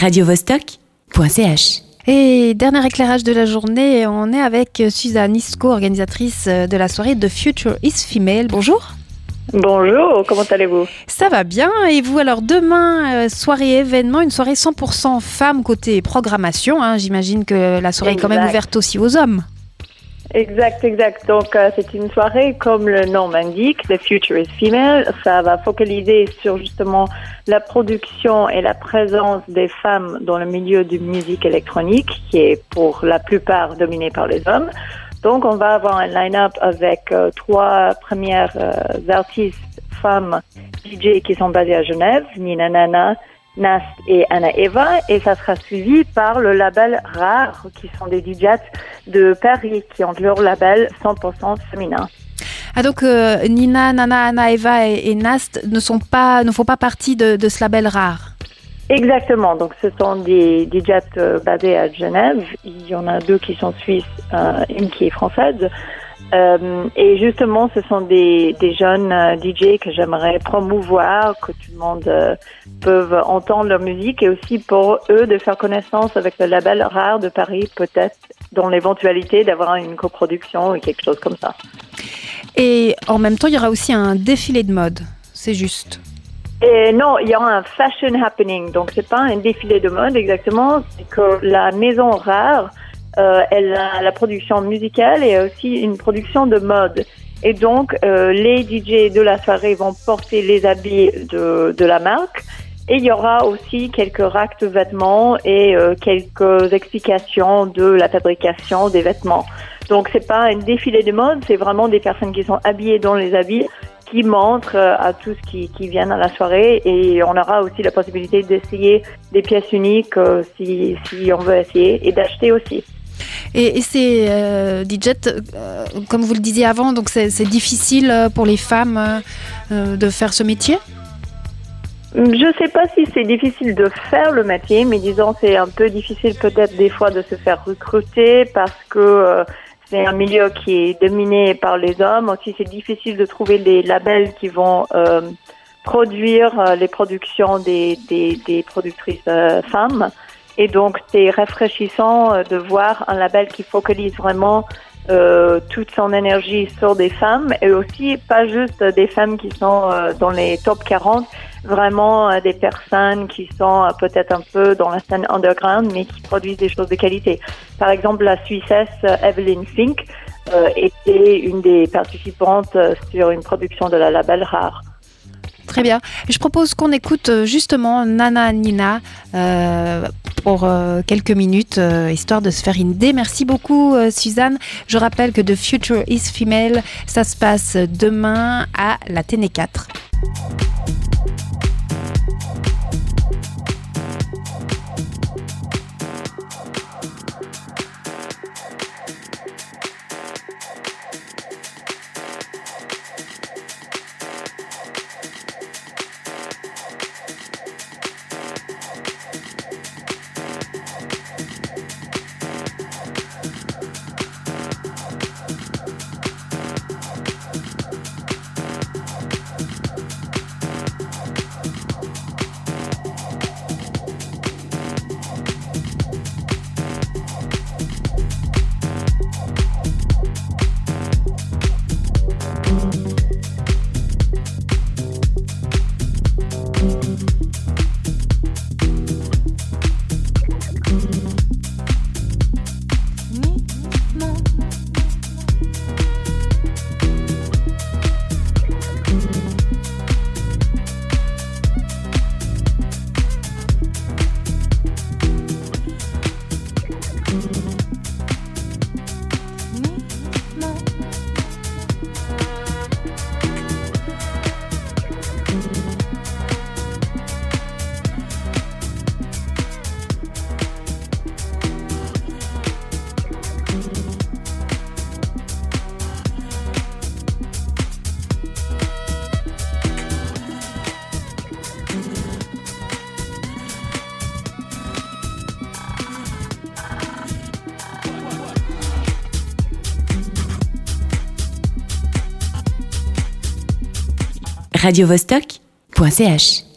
radiovostok.ch. Et dernier éclairage de la journée, on est avec Suzanne Isco, organisatrice de la soirée The Future is Female. Bonjour. Bonjour, comment allez-vous? Ça va bien. Et vous, alors demain, euh, soirée événement, une soirée 100% femmes côté programmation. hein. J'imagine que la soirée est quand même ouverte aussi aux hommes. Exact, exact. Donc euh, c'est une soirée comme le nom l'indique, The Future is Female. Ça va focaliser sur justement la production et la présence des femmes dans le milieu de musique électronique, qui est pour la plupart dominé par les hommes. Donc on va avoir un line-up avec euh, trois premières euh, artistes femmes DJ qui sont basées à Genève, Nina Nana, Nast et Anna Eva, et ça sera suivi par le label Rare, qui sont des DJs de Paris, qui ont leur label 100% féminin. Ah donc euh, Nina, Nana, Anna, Eva et, et Nast ne sont pas, ne font pas partie de, de ce label rare. Exactement, donc ce sont des DJs euh, basés à Genève, il y en a deux qui sont suisses, euh, une qui est française, Euh, et justement ce sont des, des jeunes euh, DJ que j'aimerais promouvoir, que tout le monde euh, peut entendre leur musique, et aussi pour eux de faire connaissance avec le label Rare de Paris, peut-être dans l'éventualité d'avoir une coproduction ou quelque chose comme ça. Et en même temps, il y aura aussi un défilé de mode. C'est juste. Et non, il y aura un fashion happening. Donc, c'est pas un défilé de mode exactement. C'est que la maison rare, euh, elle a la production musicale et aussi une production de mode. Et donc, euh, les DJ de la soirée vont porter les habits de, de la marque. Et il y aura aussi quelques racks de vêtements et euh, quelques explications de la fabrication des vêtements. Donc, c'est pas un défilé de mode, c'est vraiment des personnes qui sont habillées dans les habits qui montrent euh, à tous qui, qui viennent à la soirée et on aura aussi la possibilité d'essayer des pièces uniques euh, si, si on veut essayer et d'acheter aussi. Et, c'est euh, DJ, euh, comme vous le disiez avant, donc c'est difficile pour les femmes euh, de faire ce métier? Je sais pas si c'est difficile de faire le métier, mais disons c'est un peu difficile peut-être des fois de se faire recruter parce que euh, c'est un milieu qui est dominé par les hommes. Aussi c'est difficile de trouver des labels qui vont produire les productions des, productrices femmes. Et donc c'est rafraîchissant euh, de voir un label qui focalise vraiment euh, toute son énergie sur des femmes et aussi pas juste des femmes qui sont euh, dans les top 40, vraiment euh, des personnes qui sont euh, peut-être un peu dans la scène underground mais qui produisent des choses de qualité. Par exemple, la Suissesse Evelyn Fink était une des participantes sur une production de la label Rare. Très bien. Je propose qu'on écoute euh, justement Nana Nina euh, pour euh, quelques minutes, histoire de se faire une idée. Merci beaucoup, Suzanne. Je rappelle que The Future is Female, ça se passe demain à la Téné 4. radiovostok.ch